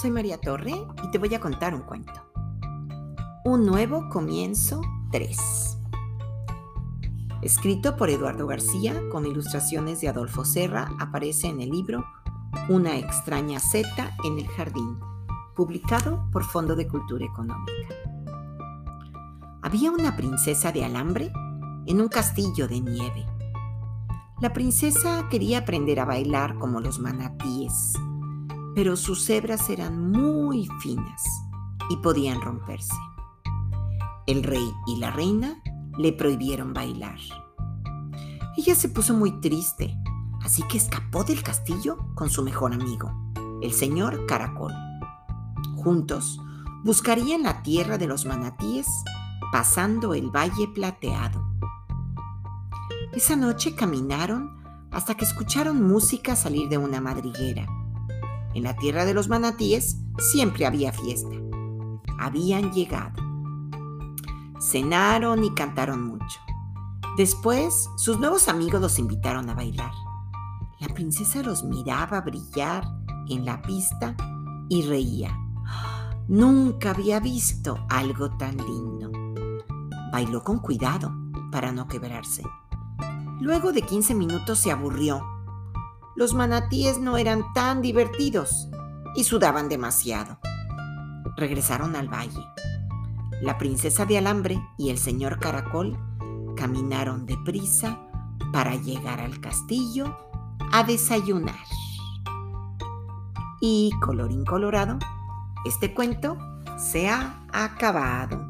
soy María Torre y te voy a contar un cuento. Un nuevo comienzo 3. Escrito por Eduardo García con ilustraciones de Adolfo Serra, aparece en el libro Una extraña seta en el jardín, publicado por Fondo de Cultura Económica. Había una princesa de alambre en un castillo de nieve. La princesa quería aprender a bailar como los manatíes pero sus hebras eran muy finas y podían romperse. El rey y la reina le prohibieron bailar. Ella se puso muy triste, así que escapó del castillo con su mejor amigo, el señor Caracol. Juntos buscarían la tierra de los manatíes pasando el valle plateado. Esa noche caminaron hasta que escucharon música salir de una madriguera. En la tierra de los manatíes siempre había fiesta. Habían llegado. Cenaron y cantaron mucho. Después, sus nuevos amigos los invitaron a bailar. La princesa los miraba brillar en la pista y reía. Nunca había visto algo tan lindo. Bailó con cuidado para no quebrarse. Luego de 15 minutos se aburrió los manatíes no eran tan divertidos y sudaban demasiado. Regresaron al valle. La princesa de alambre y el señor caracol caminaron deprisa para llegar al castillo a desayunar. Y colorín colorado, este cuento se ha acabado.